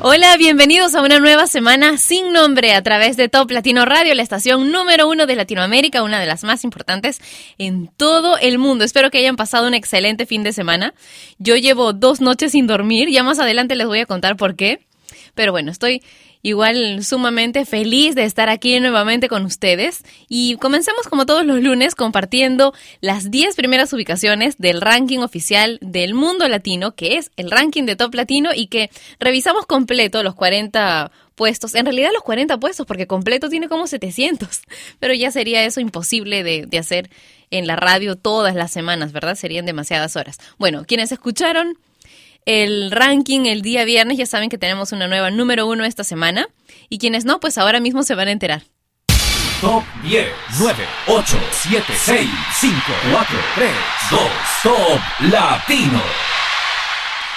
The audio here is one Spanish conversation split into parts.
Hola, bienvenidos a una nueva semana sin nombre a través de Top Latino Radio, la estación número uno de Latinoamérica, una de las más importantes en todo el mundo. Espero que hayan pasado un excelente fin de semana. Yo llevo dos noches sin dormir, ya más adelante les voy a contar por qué. Pero bueno, estoy igual sumamente feliz de estar aquí nuevamente con ustedes y comencemos como todos los lunes compartiendo las 10 primeras ubicaciones del ranking oficial del mundo latino, que es el ranking de top latino y que revisamos completo los 40 puestos, en realidad los 40 puestos porque completo tiene como 700, pero ya sería eso imposible de, de hacer en la radio todas las semanas, ¿verdad? Serían demasiadas horas. Bueno, quienes escucharon el ranking el día viernes. Ya saben que tenemos una nueva número uno esta semana. Y quienes no, pues ahora mismo se van a enterar. Top 10, 9, 8, 7, 6, 5, 4, 3, 2, Top Latino.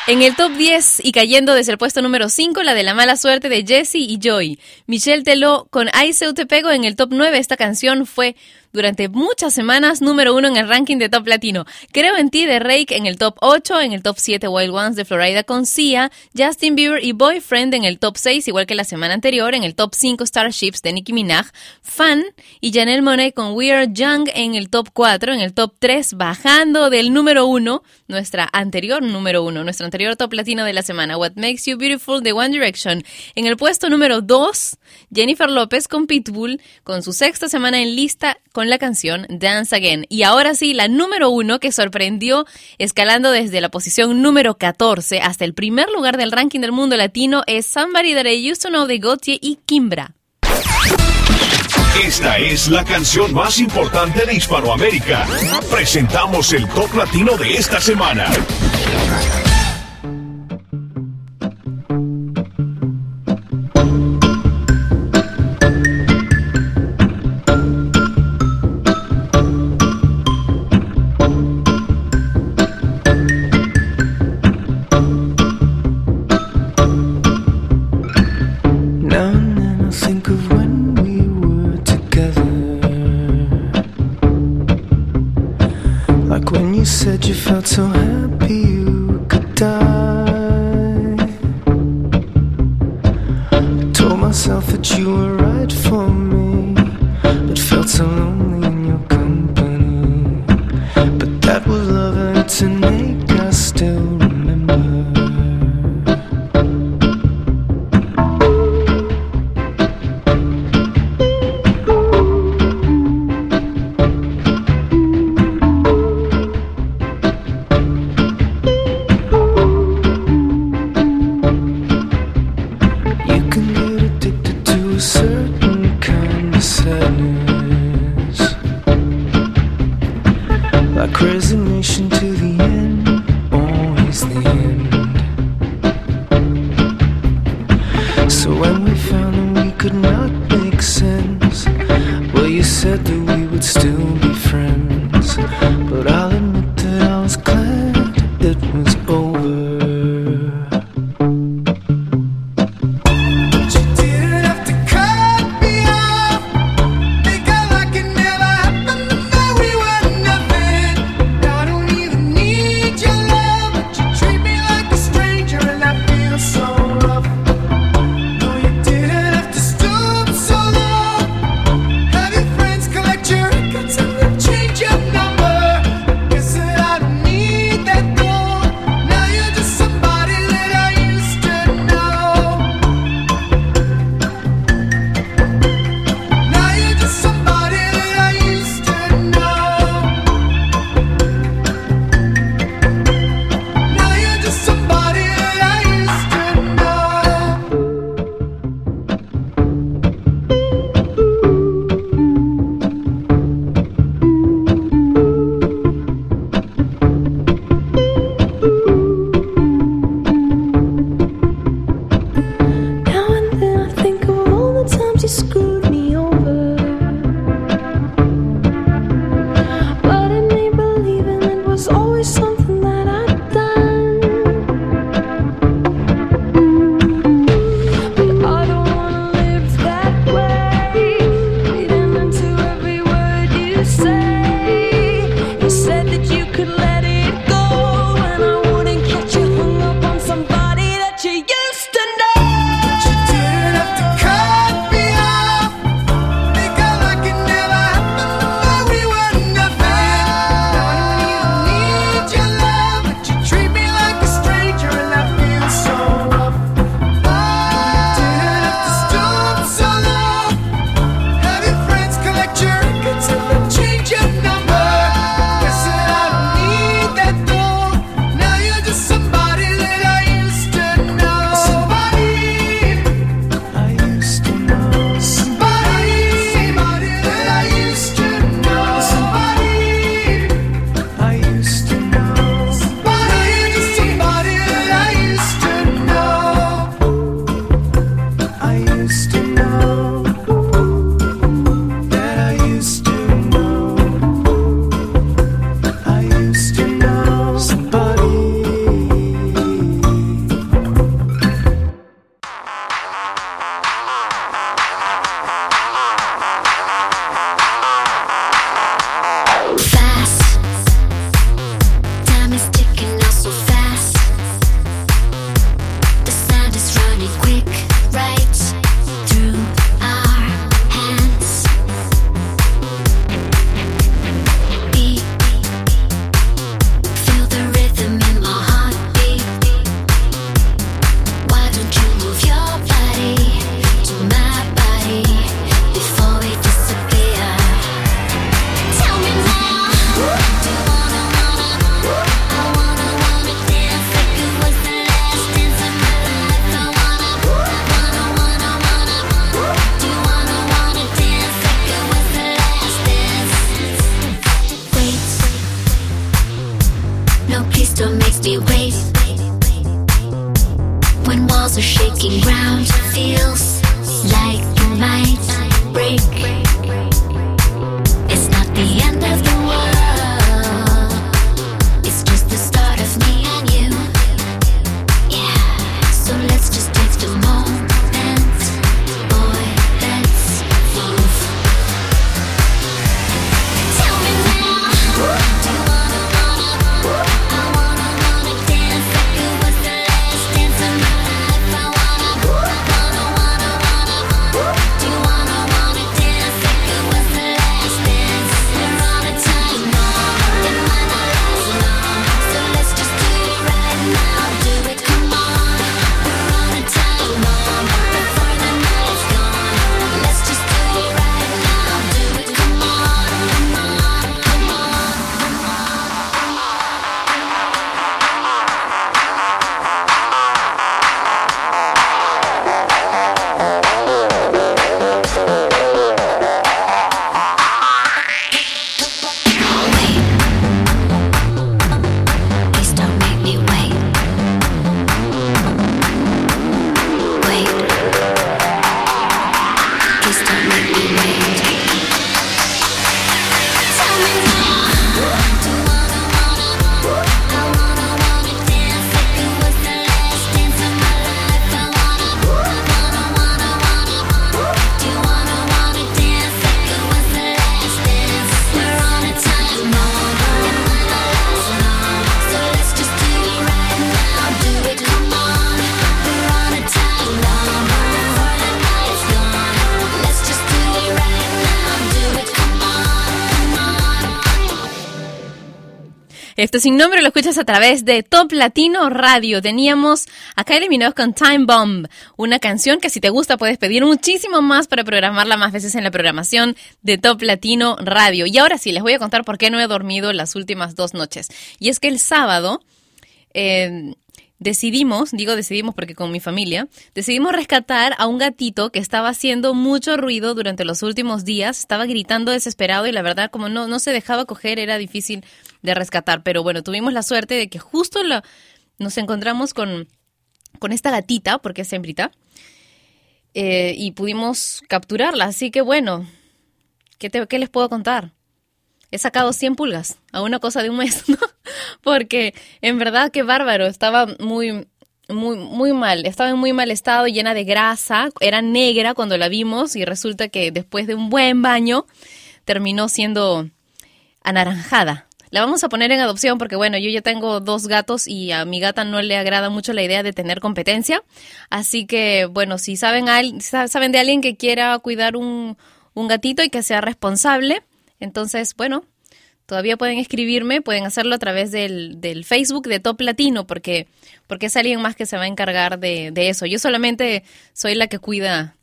En el top 10 y cayendo desde el puesto número 5, la de la mala suerte de Jesse y Joy. Michelle Teló con Ay Te Pego en el top 9. Esta canción fue durante muchas semanas número uno en el ranking de Top Latino. Creo en ti de Rake en el top 8, en el top 7 Wild Ones de Florida con Sia, Justin Bieber y Boyfriend en el top 6, igual que la semana anterior, en el top 5 Starships de Nicki Minaj, Fan y Janelle Monet con We Are Young en el top 4, en el top 3 bajando del número 1, nuestra anterior número 1, nuestro anterior top latino de la semana, What Makes You Beautiful de One Direction. En el puesto número 2, Jennifer López con Pitbull con su sexta semana en lista con la canción Dance Again. Y ahora sí, la número uno que sorprendió escalando desde la posición número 14 hasta el primer lugar del ranking del mundo latino es Somebody That I Used to Know de Gautier y Kimbra. Esta es la canción más importante de Hispanoamérica. Presentamos el top latino de esta semana. crystal makes me wait. When walls are shaking round, feels like you might break. Este sin nombre lo escuchas a través de Top Latino Radio. Teníamos acá eliminados con Time Bomb, una canción que si te gusta puedes pedir muchísimo más para programarla más veces en la programación de Top Latino Radio. Y ahora sí, les voy a contar por qué no he dormido las últimas dos noches. Y es que el sábado eh, decidimos, digo decidimos porque con mi familia, decidimos rescatar a un gatito que estaba haciendo mucho ruido durante los últimos días, estaba gritando desesperado y la verdad como no, no se dejaba coger era difícil de rescatar, pero bueno, tuvimos la suerte de que justo nos encontramos con, con esta gatita, porque es hembrita, eh, y pudimos capturarla, así que bueno, ¿qué, ¿qué les puedo contar? he sacado 100 pulgas a una cosa de un mes, ¿no? Porque en verdad que bárbaro, estaba muy, muy, muy mal, estaba en muy mal estado, llena de grasa, era negra cuando la vimos y resulta que después de un buen baño terminó siendo anaranjada. La vamos a poner en adopción porque, bueno, yo ya tengo dos gatos y a mi gata no le agrada mucho la idea de tener competencia. Así que, bueno, si saben, saben de alguien que quiera cuidar un, un gatito y que sea responsable, entonces, bueno, todavía pueden escribirme, pueden hacerlo a través del, del, Facebook de Top Latino, porque, porque es alguien más que se va a encargar de, de eso. Yo solamente soy la que cuida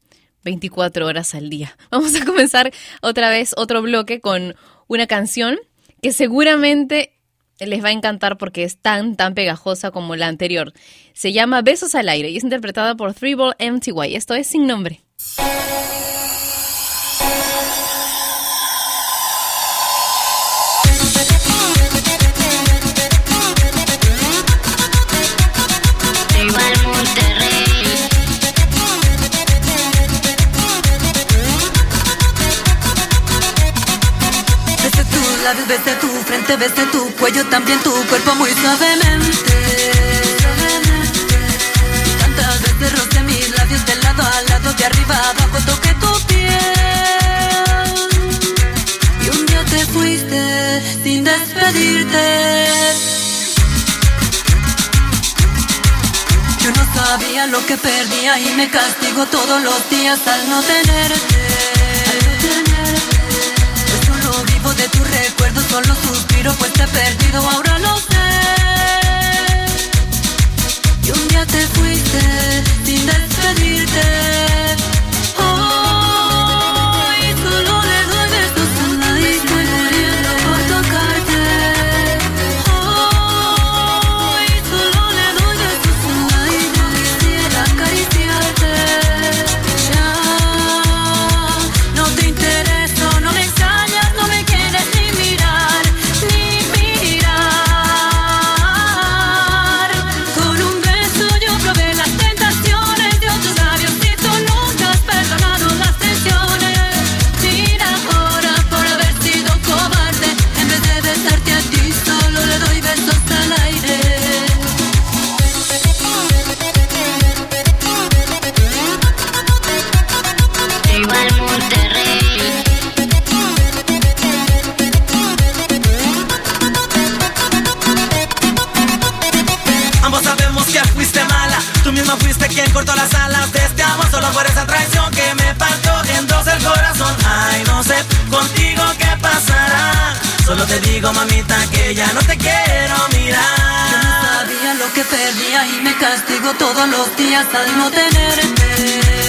24 horas al día. Vamos a comenzar otra vez otro bloque con una canción que seguramente les va a encantar porque es tan, tan pegajosa como la anterior. Se llama Besos al aire y es interpretada por Three Ball MTY. Esto es sin nombre. Frente, desde tu cuello, también tu cuerpo muy suavemente. Tantas veces roce mis labios de lado a lado, de arriba a abajo, toqué tu piel. Y un día te fuiste sin despedirte. Yo no sabía lo que perdía y me castigo todos los días al no tenerte. de tu recuerdo, solo suspiro te he perdido, ahora lo sé. Y un día te fuiste sin despedirte. sabemos que fuiste mala. Tú misma fuiste quien cortó las alas de este amor. Solo por esa traición que me partió en dos el corazón. Ay, no sé contigo qué pasará. Solo te digo, mamita, que ya no te quiero mirar. Yo no sabía lo que perdía y me castigo todos los días al no tenerte.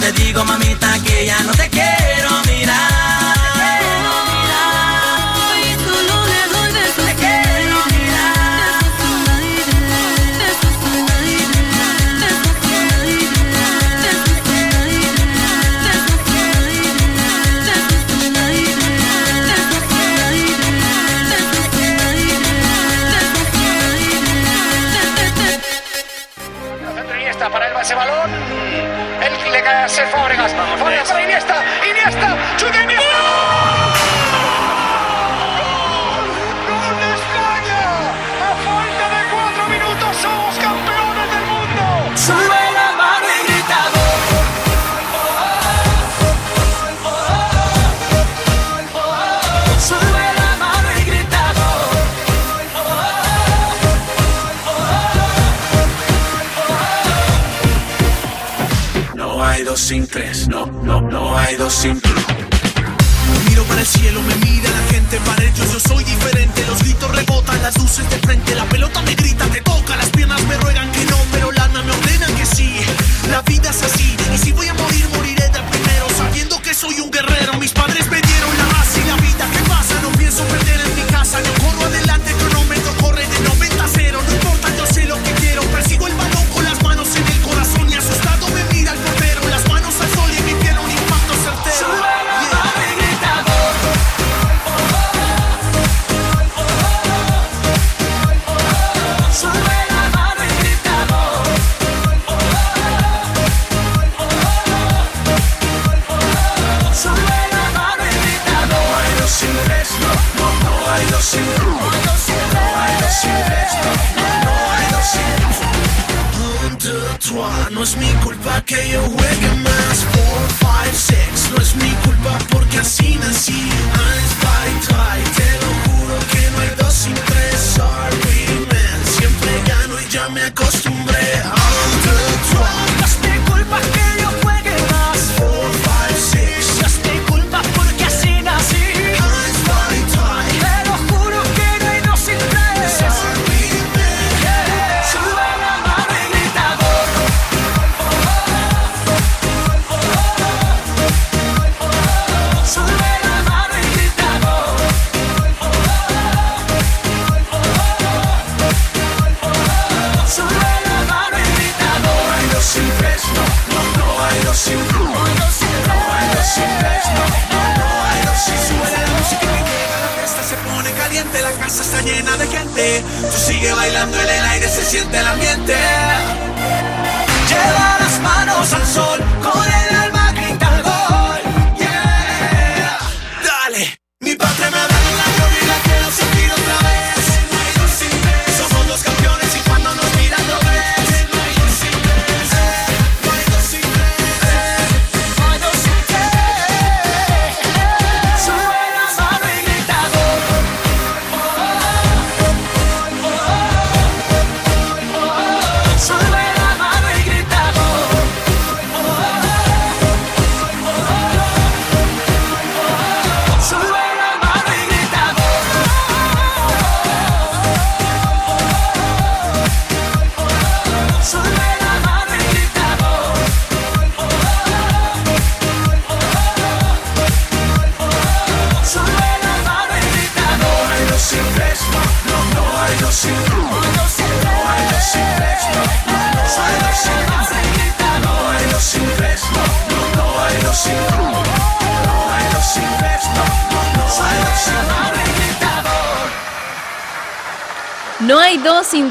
te digo, mamita, que ya no te quiero mirar. para el base balón el que le cae a Foregas. Foregas para Iniesta, Iniesta, chuta Iniesta. sin tres, no, no, no hay dos sin tres. Miro para el cielo, me mira la gente para ellos, yo soy diferente, los gritos rebotan, las luces de frente, la pelota me grita, te toca, las piernas me ruegan que no, pero lana me ordena que sí, la vida es así, y si voy a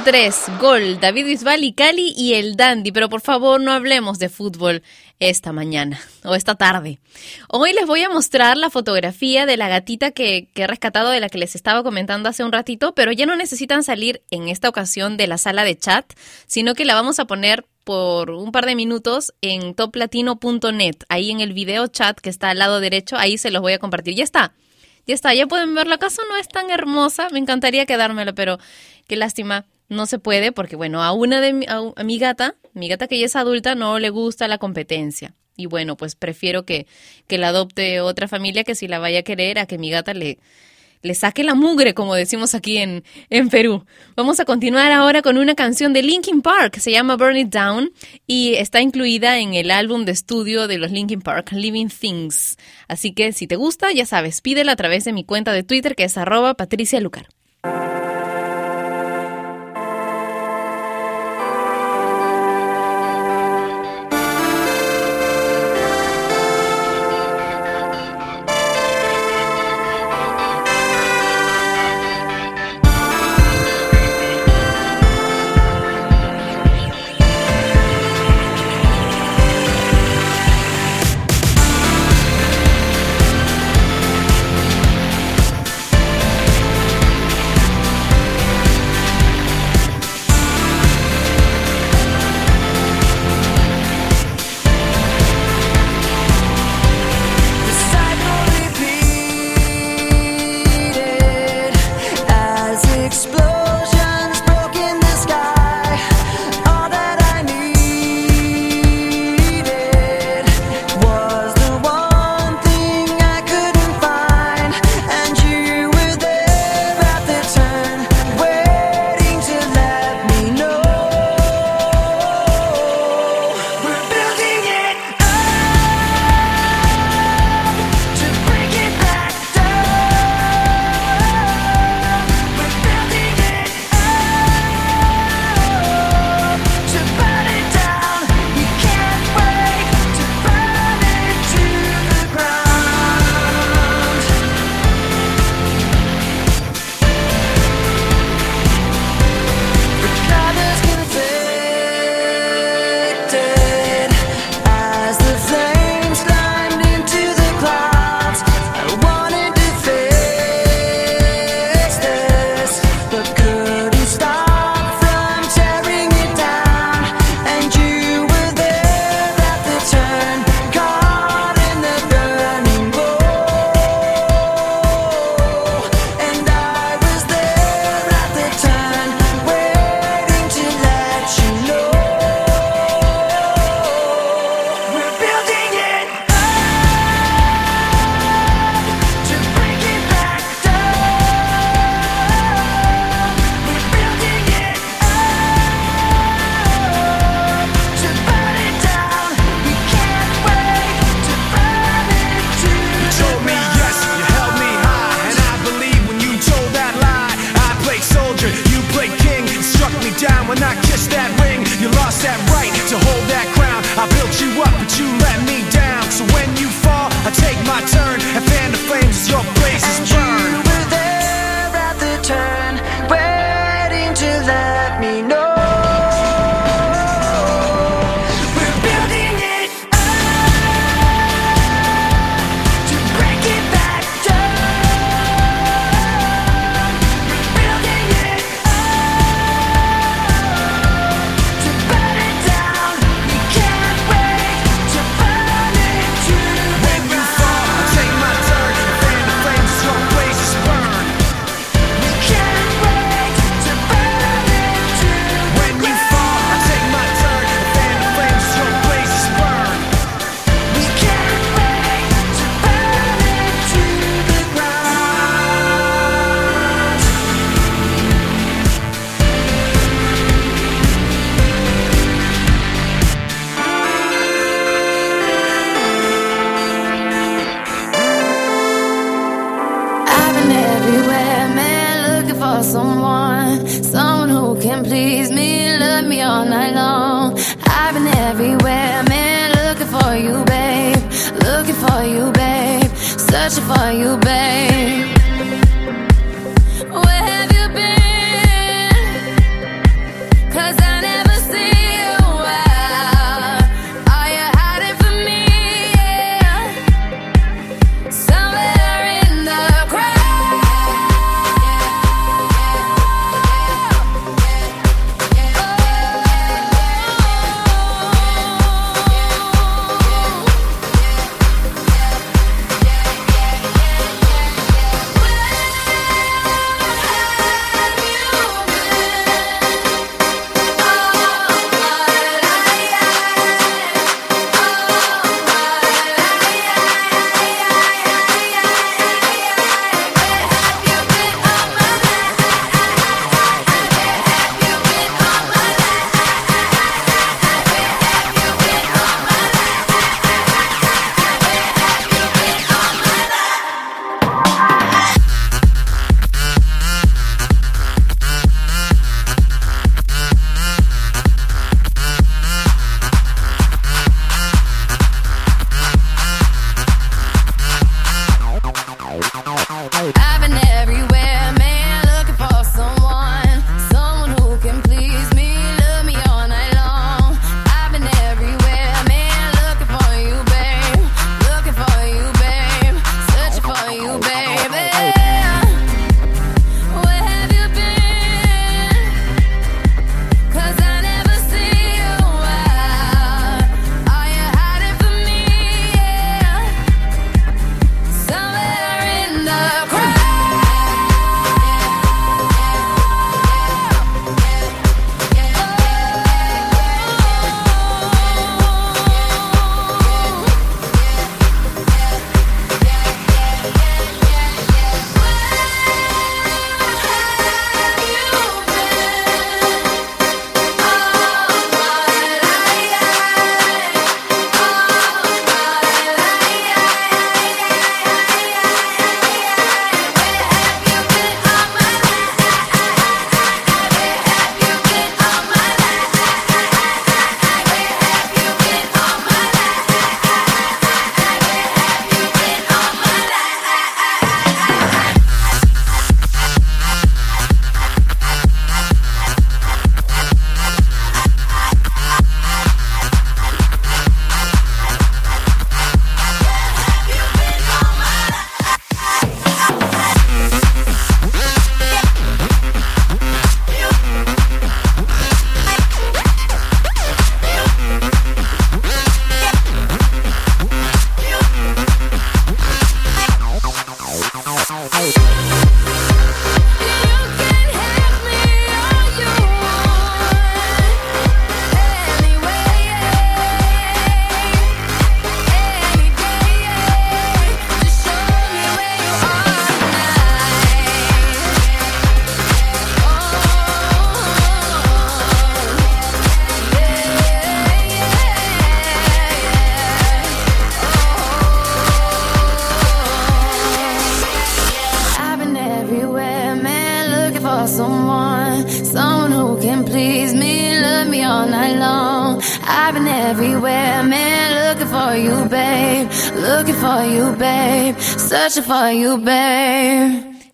3, gol, David Bisbal Cali y el Dandy, pero por favor no hablemos de fútbol esta mañana o esta tarde. Hoy les voy a mostrar la fotografía de la gatita que, que, he rescatado de la que les estaba comentando hace un ratito, pero ya no necesitan salir en esta ocasión de la sala de chat, sino que la vamos a poner por un par de minutos en toplatino.net, ahí en el video chat que está al lado derecho, ahí se los voy a compartir. Ya está. Ya está, ya pueden verlo. ¿Acaso no es tan hermosa? Me encantaría quedármelo, pero qué lástima no se puede porque, bueno, a una de mi, a, mi gata, mi gata que ya es adulta, no le gusta la competencia. Y bueno, pues prefiero que, que la adopte otra familia que si la vaya a querer, a que mi gata le, le saque la mugre, como decimos aquí en, en Perú. Vamos a continuar ahora con una canción de Linkin Park, se llama Burn It Down y está incluida en el álbum de estudio de los Linkin Park, Living Things. Así que si te gusta, ya sabes, pídela a través de mi cuenta de Twitter que es arroba Patricia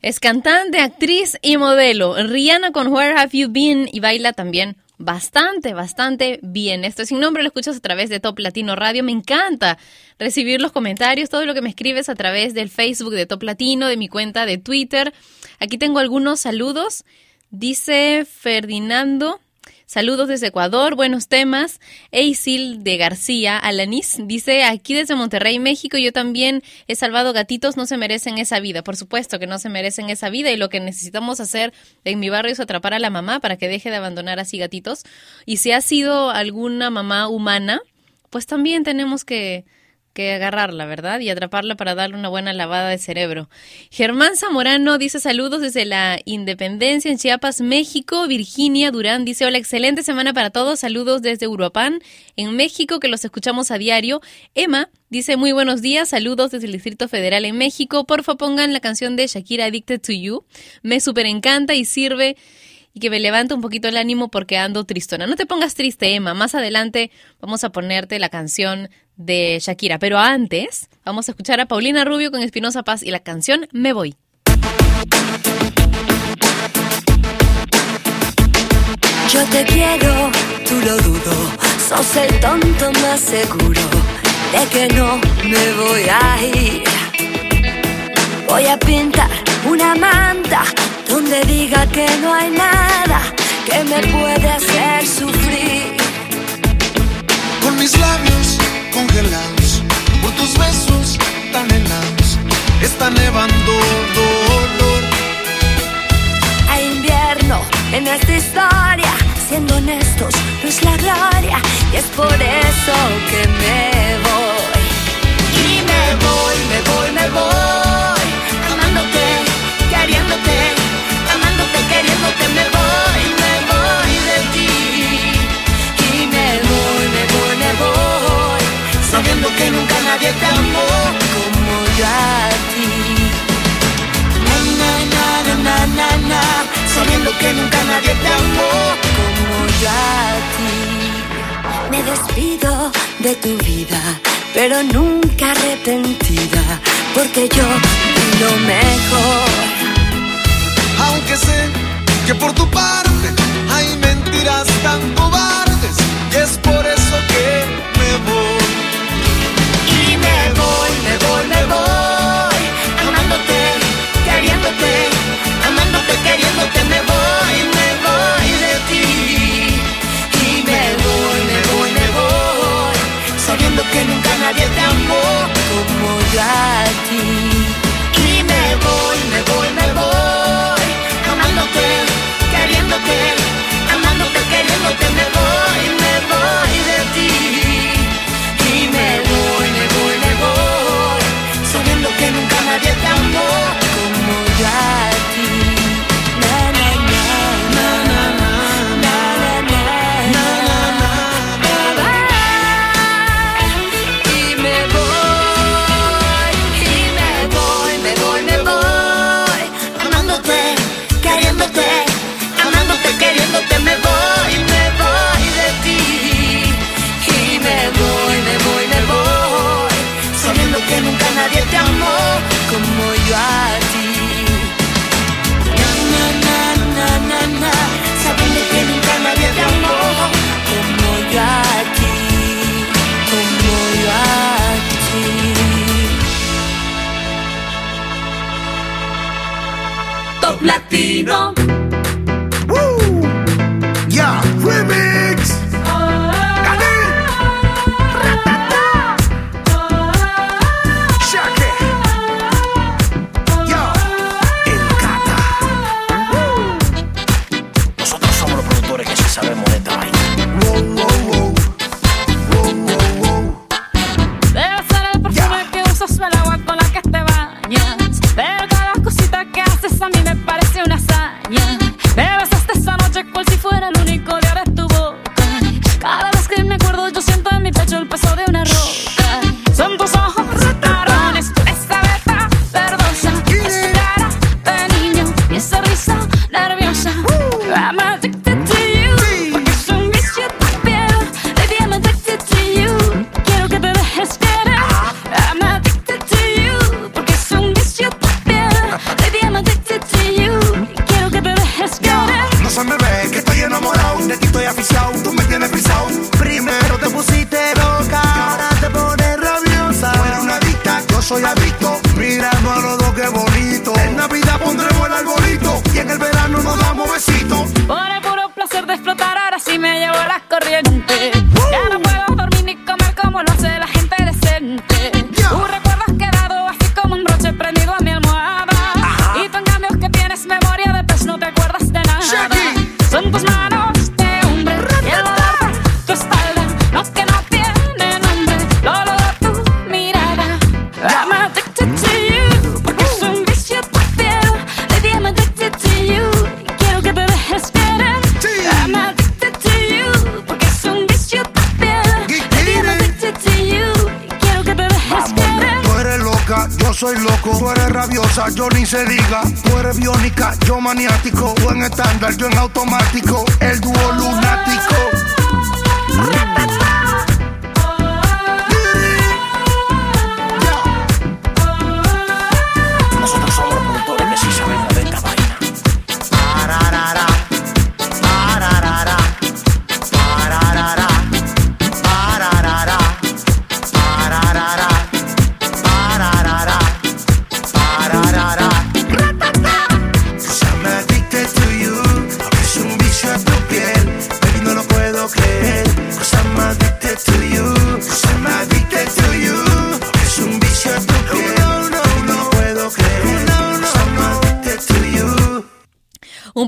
Es cantante, actriz y modelo. Rihanna con Where Have You Been y baila también bastante, bastante bien. Esto sin nombre lo escuchas a través de Top Latino Radio. Me encanta recibir los comentarios, todo lo que me escribes a través del Facebook de Top Latino, de mi cuenta de Twitter. Aquí tengo algunos saludos. Dice Ferdinando. Saludos desde Ecuador, buenos temas. Eisil de García, Alanis, dice, aquí desde Monterrey, México, yo también he salvado gatitos, no se merecen esa vida. Por supuesto que no se merecen esa vida y lo que necesitamos hacer en mi barrio es atrapar a la mamá para que deje de abandonar así gatitos. Y si ha sido alguna mamá humana, pues también tenemos que que agarrarla, ¿verdad? Y atraparla para darle una buena lavada de cerebro. Germán Zamorano dice saludos desde la Independencia en Chiapas, México. Virginia Durán dice hola, excelente semana para todos. Saludos desde Uruapán, en México, que los escuchamos a diario. Emma dice muy buenos días, saludos desde el Distrito Federal en México. Porfa pongan la canción de Shakira Addicted to You. Me super encanta y sirve y que me levanta un poquito el ánimo porque ando tristona. No te pongas triste, Emma. Más adelante vamos a ponerte la canción de Shakira. Pero antes, vamos a escuchar a Paulina Rubio con Espinosa Paz y la canción Me Voy. Yo te quiero, tú lo dudo. Sos el tonto más seguro de que no me voy a ir. Voy a pintar una manta donde diga que no hay nada que me puede hacer sufrir. Con mis labios congelados, por tus besos tan helados, está nevando dolor. Hay invierno en esta historia, siendo honestos, no es la gloria, y es por eso que me voy. Y me voy, me voy, me voy, amándote, queriéndote, amándote, queriéndote, me voy, nadie te amó como yo a ti. Na, na, na, na, na, na, sabiendo que nunca nadie te amó como yo a ti. Me despido de tu vida, pero nunca arrepentida, porque yo di lo mejor.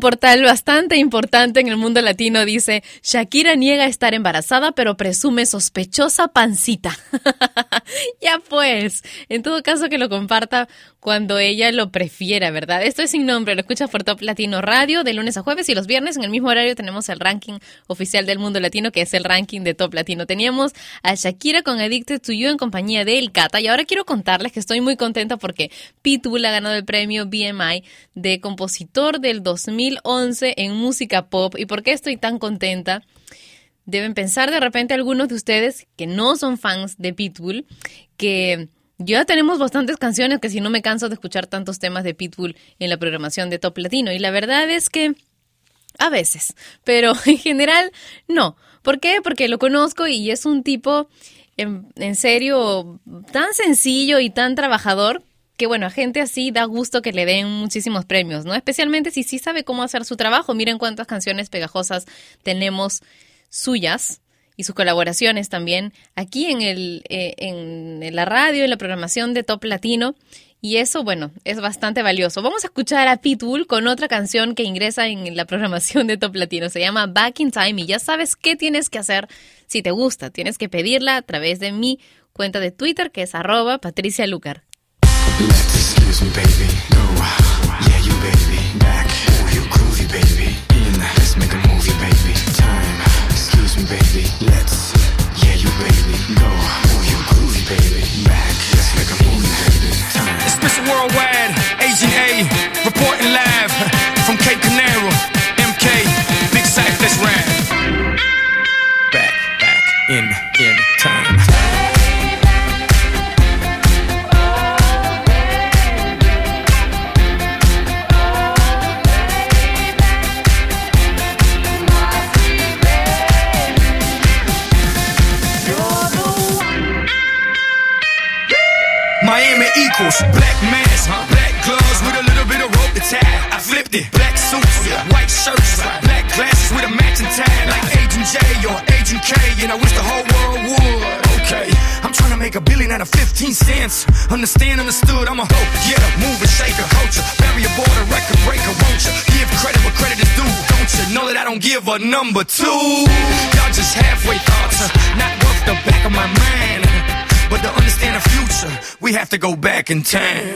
Portal bastante importante en el mundo latino dice, Shakira niega estar embarazada pero presume sospechosa pancita. ya pues, en todo caso que lo comparta cuando ella lo prefiera, ¿verdad? Esto es sin nombre, lo escuchas por Top Latino Radio de lunes a jueves y los viernes en el mismo horario tenemos el ranking oficial del mundo latino que es el ranking de Top Latino. Teníamos a Shakira con Addicted to You en compañía de El Cata y ahora quiero contarles que estoy muy contenta porque Pitbull ha ganado el premio BMI de compositor del 2011 en música pop. ¿Y por qué estoy tan contenta? Deben pensar de repente algunos de ustedes que no son fans de Pitbull, que ya tenemos bastantes canciones que si no me canso de escuchar tantos temas de Pitbull en la programación de Top Latino. Y la verdad es que a veces, pero en general no. ¿Por qué? Porque lo conozco y es un tipo en, en serio tan sencillo y tan trabajador que bueno, a gente así da gusto que le den muchísimos premios, ¿no? Especialmente si sí sabe cómo hacer su trabajo. Miren cuántas canciones pegajosas tenemos suyas y sus colaboraciones también aquí en, el, eh, en la radio, en la programación de Top Latino. Y eso, bueno, es bastante valioso. Vamos a escuchar a Pitbull con otra canción que ingresa en la programación de Top Latino. Se llama Back in Time y ya sabes qué tienes que hacer si te gusta. Tienes que pedirla a través de mi cuenta de Twitter que es arroba Patricia Lucar. Excuse me, baby. Go. Yeah, you baby. Back. Ooh, you groovy, baby. In. Let's make a movie, baby. Time. Excuse me, baby. Let's. Yeah, you baby. Go. Ooh, you groovy, baby. Back. Let's make a movie, baby. Time. It's. Worldwide, Agent A, reporting live Equals black mask, black gloves with a little bit of rope to tie. I flipped it, black suits, white shirts, black glasses with a matching tie, like Agent J or Agent K, and I wish the whole world would. Okay, I'm trying to make a billion out of 15 cents. Understand, understood, I'm a hoe, yeah, mover, shaker, culture, barrier border, record breaker, won't you? Give credit where credit is due, don't you? Know that I don't give a number two. Y'all just halfway thoughts, not worth the back of my mind. But to understand the future, we have to go back in time.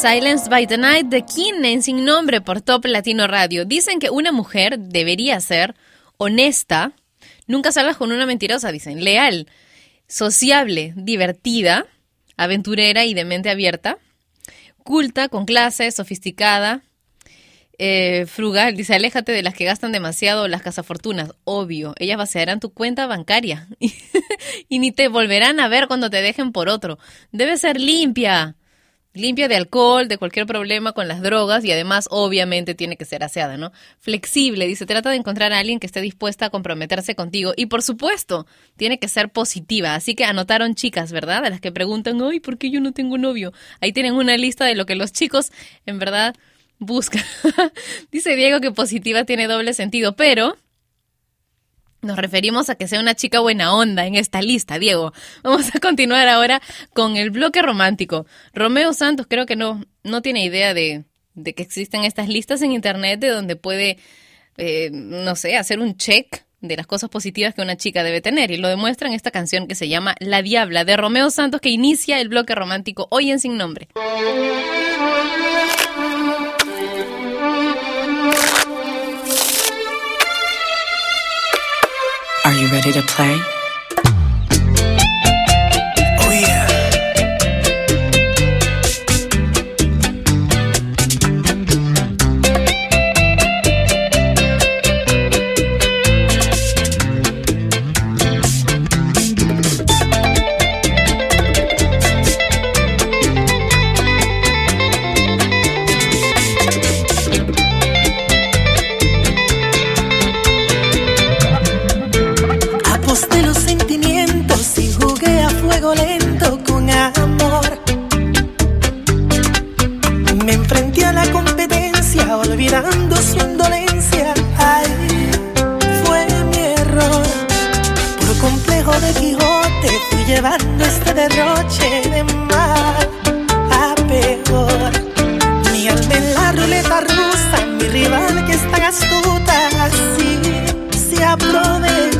Silence by the Night de King en Sin Nombre por Top Latino Radio. Dicen que una mujer debería ser honesta, nunca salgas con una mentirosa, dicen, leal, sociable, divertida, aventurera y de mente abierta, culta, con clase, sofisticada, eh, frugal, dice, aléjate de las que gastan demasiado las cazafortunas. Obvio, ellas vaciarán tu cuenta bancaria y ni te volverán a ver cuando te dejen por otro. Debe ser limpia, limpia de alcohol, de cualquier problema con las drogas y además obviamente tiene que ser aseada, ¿no? Flexible, dice, trata de encontrar a alguien que esté dispuesta a comprometerse contigo y por supuesto, tiene que ser positiva. Así que anotaron chicas, ¿verdad? A las que preguntan, ay, ¿por qué yo no tengo novio? Ahí tienen una lista de lo que los chicos en verdad buscan. dice Diego que positiva tiene doble sentido, pero... Nos referimos a que sea una chica buena onda en esta lista, Diego. Vamos a continuar ahora con el bloque romántico. Romeo Santos creo que no, no tiene idea de, de que existen estas listas en internet de donde puede, eh, no sé, hacer un check de las cosas positivas que una chica debe tener. Y lo demuestra en esta canción que se llama La Diabla de Romeo Santos que inicia el bloque romántico hoy en Sin Nombre. Ready to play? Olvidando su indolencia. Ay, fue mi error. Por complejo de Quijote fui llevando este derroche de mal a peor. Mi alma en la ruleta rusa, mi rival que es tan astuta, así se aprovechó.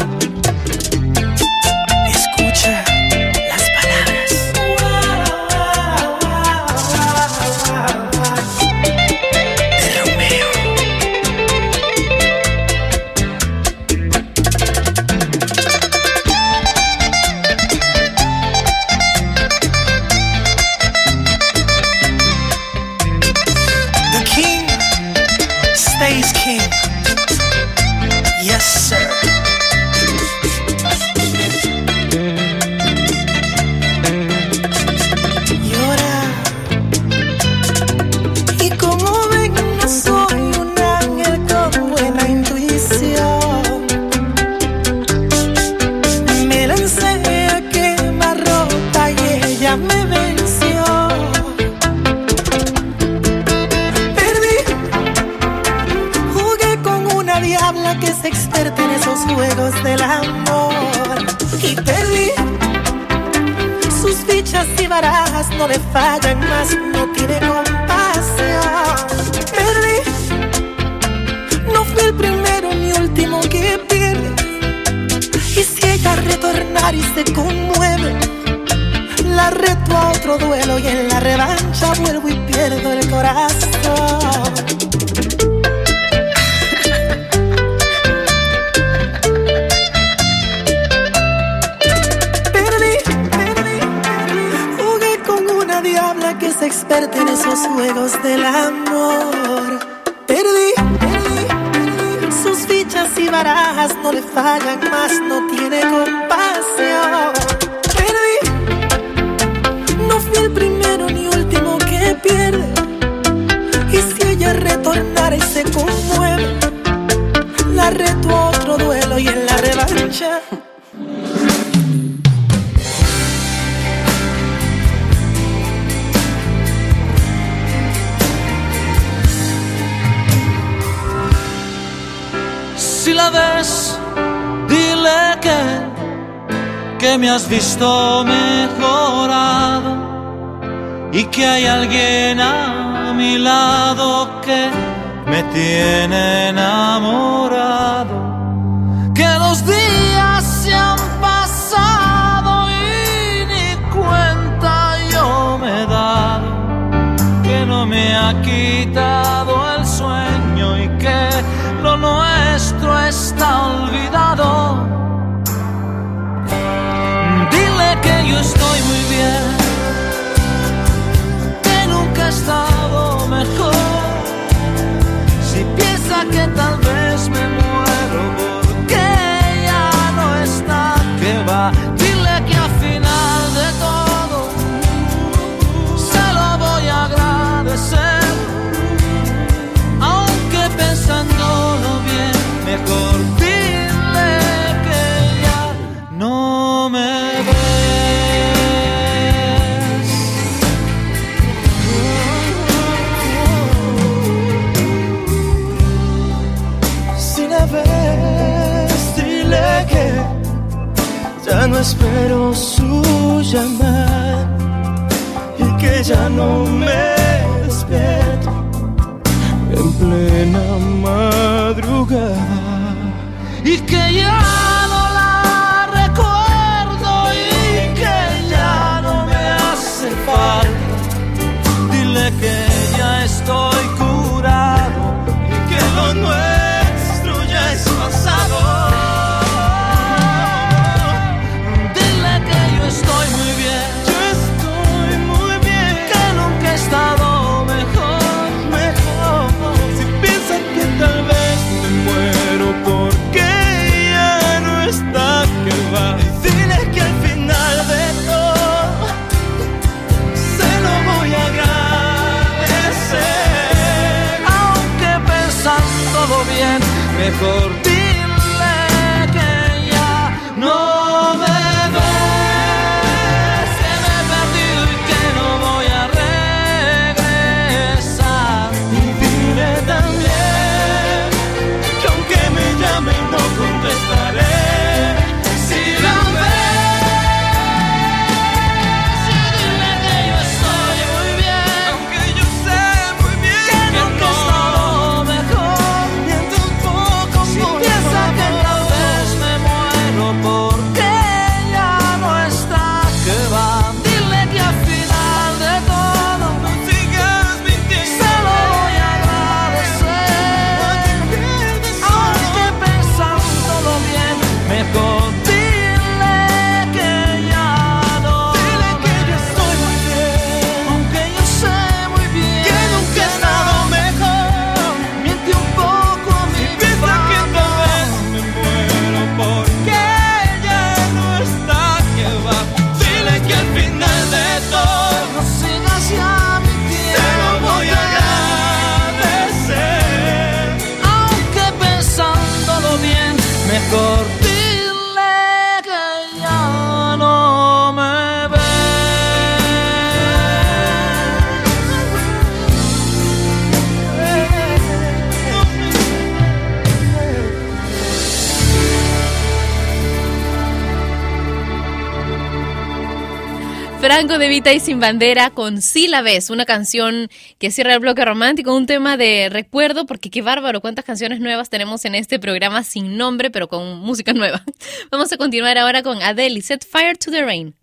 Conmueve, la reto a otro duelo y en la revancha vuelvo y pierdo el corazón. Perdí, perdí, jugué con una diabla que es experta en esos juegos del amor. barajas no le fallan más, no tiene compasión. Perdí, no fui el primero ni último que pierde. Y si ella retornara y se conmueve, la reto otro duelo y en la revancha. dile que, que me has visto mejorado y que hay alguien a mi lado que me tiene enamorado. Que los días se han pasado y ni cuenta yo me he dado, que no me ha quitado el sueño y que lo no olvidado. Dile que yo estoy muy bien, que nunca he estado mejor. Si piensa que tal vez Evita y Sin Bandera con Sí la ves, una canción que cierra el bloque romántico, un tema de recuerdo, porque qué bárbaro, cuántas canciones nuevas tenemos en este programa sin nombre, pero con música nueva. Vamos a continuar ahora con Adele Set Fire to the Rain.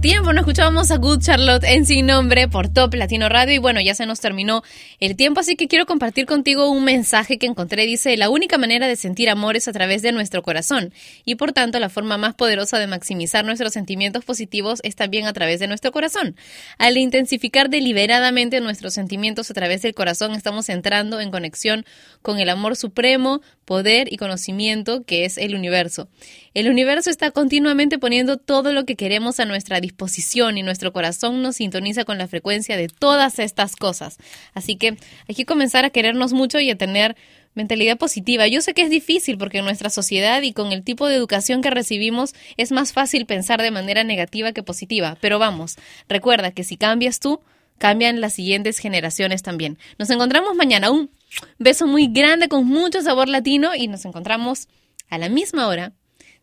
Tiempo no escuchábamos a Good Charlotte en Sin Nombre por Top Latino Radio y bueno, ya se nos terminó el tiempo, así que quiero compartir contigo un mensaje que encontré. Dice, la única manera de sentir amor es a través de nuestro corazón y por tanto la forma más poderosa de maximizar nuestros sentimientos positivos es también a través de nuestro corazón. Al intensificar deliberadamente nuestros sentimientos a través del corazón, estamos entrando en conexión con el amor supremo, poder y conocimiento que es el universo. El universo está continuamente poniendo todo lo que queremos a nuestra disposición y nuestro corazón nos sintoniza con la frecuencia de todas estas cosas. Así que hay que comenzar a querernos mucho y a tener mentalidad positiva. Yo sé que es difícil porque en nuestra sociedad y con el tipo de educación que recibimos es más fácil pensar de manera negativa que positiva. Pero vamos, recuerda que si cambias tú, cambian las siguientes generaciones también. Nos encontramos mañana. Un beso muy grande con mucho sabor latino y nos encontramos a la misma hora,